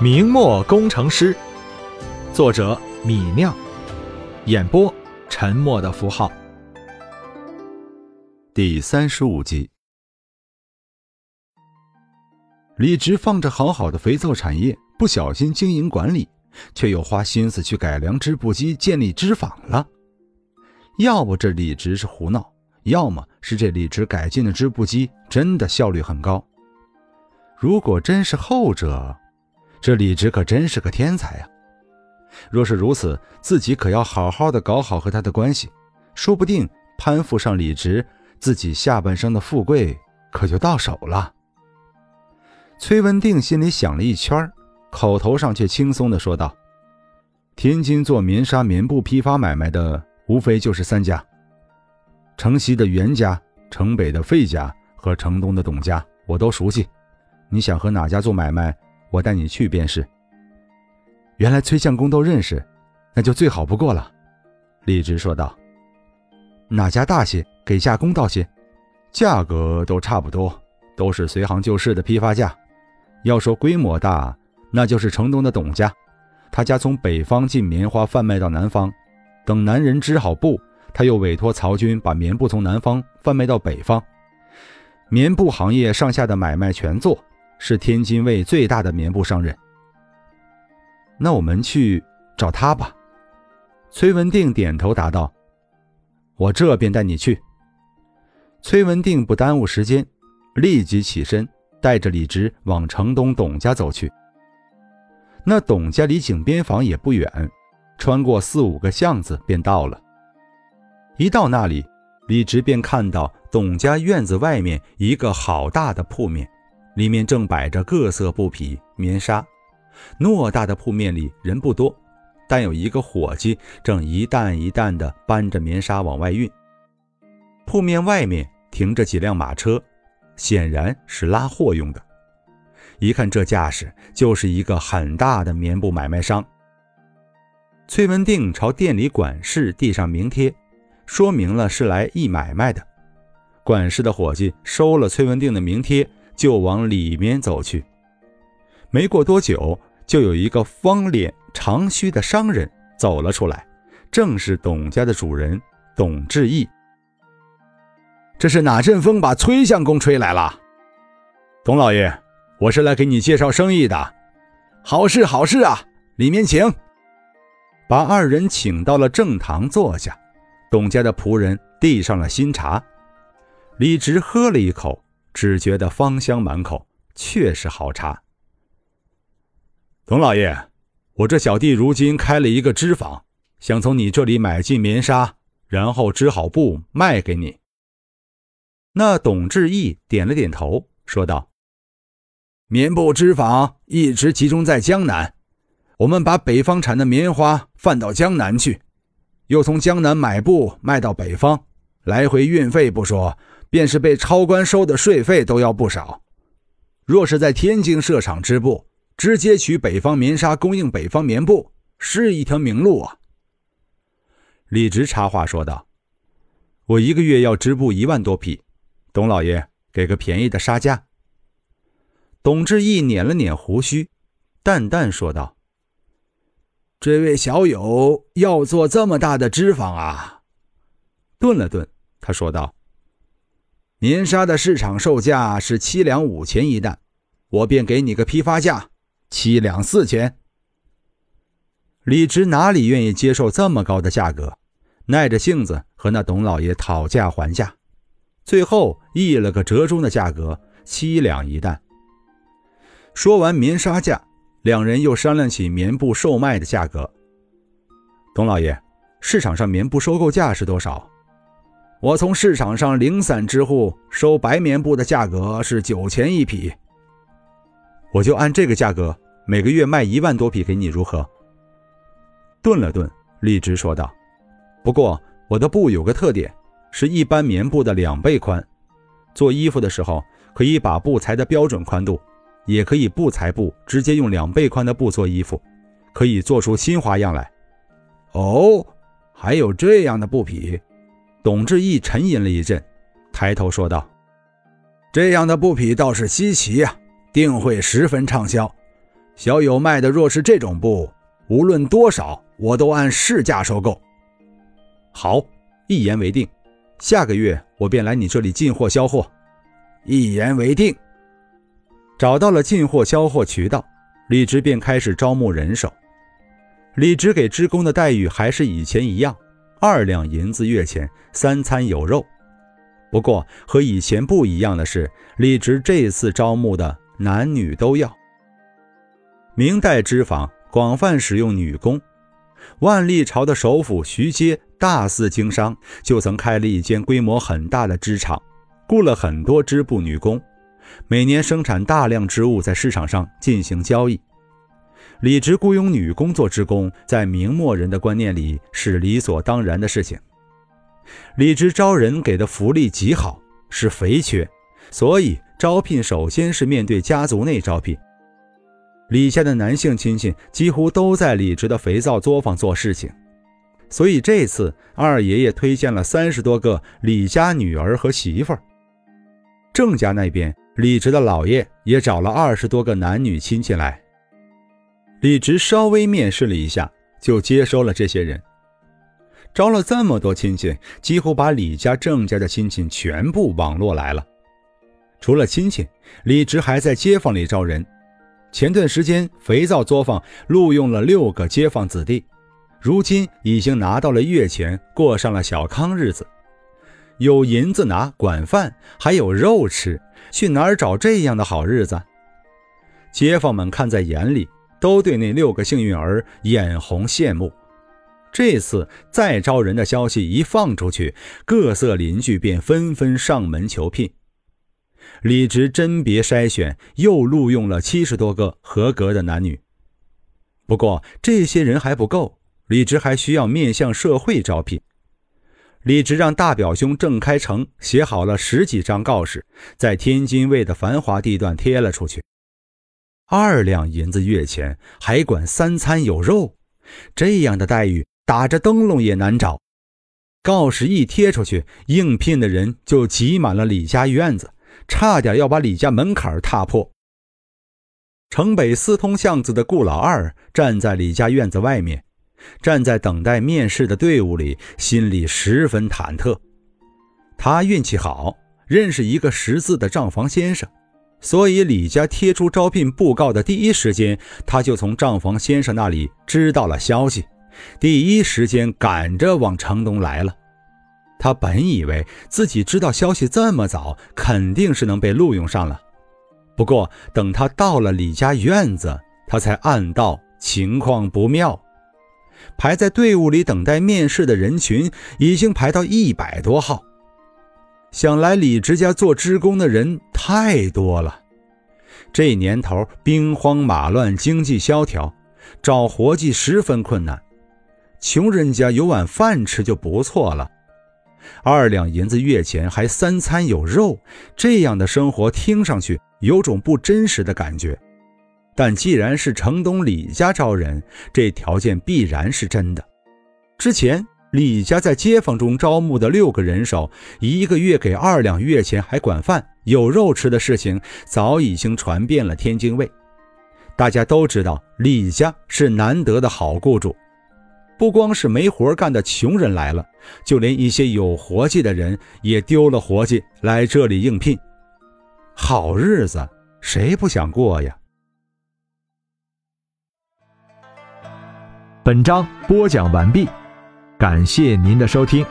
明末工程师，作者米酿，演播沉默的符号。第三十五集，李直放着好好的肥皂产业，不小心经营管理，却又花心思去改良织布机，建立织坊了。要不这李直是胡闹，要么是这李直改进的织布机真的效率很高。如果真是后者，这李直可真是个天才呀！若是如此，自己可要好好的搞好和他的关系，说不定攀附上李直，自己下半生的富贵可就到手了。崔文定心里想了一圈，口头上却轻松的说道：“天津做棉纱棉布批发买卖的，无非就是三家：城西的袁家、城北的费家和城东的董家，我都熟悉。你想和哪家做买卖？”我带你去便是。原来崔相公都认识，那就最好不过了。”李直说道。“哪家大些，给价公道些？价格都差不多，都是随行就市的批发价。要说规模大，那就是城东的董家，他家从北方进棉花贩卖到南方，等男人织好布，他又委托曹军把棉布从南方贩卖到北方，棉布行业上下的买卖全做。”是天津卫最大的棉布商人。那我们去找他吧。崔文定点头答道：“我这便带你去。”崔文定不耽误时间，立即起身，带着李直往城东董家走去。那董家离井边坊也不远，穿过四五个巷子便到了。一到那里，李直便看到董家院子外面一个好大的铺面。里面正摆着各色布匹、棉纱，偌大的铺面里人不多，但有一个伙计正一担一担地搬着棉纱往外运。铺面外面停着几辆马车，显然是拉货用的。一看这架势，就是一个很大的棉布买卖商。崔文定朝店里管事递上名贴，说明了是来议买卖的。管事的伙计收了崔文定的名贴。就往里面走去，没过多久，就有一个方脸长须的商人走了出来，正是董家的主人董志义。这是哪阵风把崔相公吹来了？董老爷，我是来给你介绍生意的。好事好事啊！里面请。把二人请到了正堂坐下，董家的仆人递上了新茶，李直喝了一口。只觉得芳香满口，确实好茶。董老爷，我这小弟如今开了一个织坊，想从你这里买进棉纱，然后织好布卖给你。那董志义点了点头，说道：“棉布织坊一直集中在江南，我们把北方产的棉花贩到江南去，又从江南买布卖到北方，来回运费不说。”便是被超官收的税费都要不少。若是在天津设厂织布，直接取北方棉纱供应北方棉布，是一条明路啊。李直插话说道：“我一个月要织布一万多匹，董老爷给个便宜的杀价。”董志义捻了捻胡须，淡淡说道：“这位小友要做这么大的织坊啊？”顿了顿，他说道。棉纱的市场售价是七两五钱一担，我便给你个批发价，七两四钱。李直哪里愿意接受这么高的价格，耐着性子和那董老爷讨价还价，最后议了个折中的价格，七两一担。说完棉纱价，两人又商量起棉布售卖的价格。董老爷，市场上棉布收购价是多少？我从市场上零散织户收白棉布的价格是九钱一匹，我就按这个价格每个月卖一万多匹给你，如何？顿了顿，立直说道：“不过我的布有个特点，是一般棉布的两倍宽。做衣服的时候，可以把布裁的标准宽度，也可以不裁布，直接用两倍宽的布做衣服，可以做出新花样来。”哦，还有这样的布匹。董志义沉吟了一阵，抬头说道：“这样的布匹倒是稀奇呀，定会十分畅销。小友卖的若是这种布，无论多少，我都按市价收购。好，一言为定。下个月我便来你这里进货销货。一言为定。找到了进货销货渠道，李直便开始招募人手。李直给职工的待遇还是以前一样，二两银子月钱，三餐有肉。不过和以前不一样的是，李直这次招募的男女都要。明代织坊广泛使用女工，万历朝的首辅徐阶大肆经商，就曾开了一间规模很大的织厂，雇了很多织布女工，每年生产大量织物，在市场上进行交易。李直雇佣女工做职工，在明末人的观念里是理所当然的事情。李直招人给的福利极好，是肥缺，所以招聘首先是面对家族内招聘。李家的男性亲戚几乎都在李直的肥皂作坊做事情，所以这次二爷爷推荐了三十多个李家女儿和媳妇儿。郑家那边，李直的姥爷也找了二十多个男女亲戚来。李直稍微面试了一下，就接收了这些人。招了这么多亲戚，几乎把李家、郑家的亲戚全部网络来了。除了亲戚，李直还在街坊里招人。前段时间，肥皂作坊录用了六个街坊子弟，如今已经拿到了月钱，过上了小康日子，有银子拿，管饭，还有肉吃，去哪儿找这样的好日子？街坊们看在眼里。都对那六个幸运儿眼红羡慕。这次再招人的消息一放出去，各色邻居便纷纷上门求聘。李直甄别筛选，又录用了七十多个合格的男女。不过这些人还不够，李直还需要面向社会招聘。李直让大表兄郑开成写好了十几张告示，在天津卫的繁华地段贴了出去。二两银子月钱，还管三餐有肉，这样的待遇打着灯笼也难找。告示一贴出去，应聘的人就挤满了李家院子，差点要把李家门槛踏破。城北四通巷子的顾老二站在李家院子外面，站在等待面试的队伍里，心里十分忐忑。他运气好，认识一个识字的账房先生。所以，李家贴出招聘布告的第一时间，他就从账房先生那里知道了消息，第一时间赶着往城东来了。他本以为自己知道消息这么早，肯定是能被录用上了。不过，等他到了李家院子，他才暗道情况不妙。排在队伍里等待面试的人群已经排到一百多号。想来李直家做织工的人太多了，这年头兵荒马乱，经济萧条，找活计十分困难。穷人家有碗饭吃就不错了，二两银子月钱还三餐有肉，这样的生活听上去有种不真实的感觉。但既然是城东李家招人，这条件必然是真的。之前。李家在街坊中招募的六个人手，一个月给二两月钱，还管饭，有肉吃的事情，早已经传遍了天津卫。大家都知道李家是难得的好雇主，不光是没活干的穷人来了，就连一些有活计的人也丢了活计来这里应聘。好日子谁不想过呀？本章播讲完毕。感谢您的收听。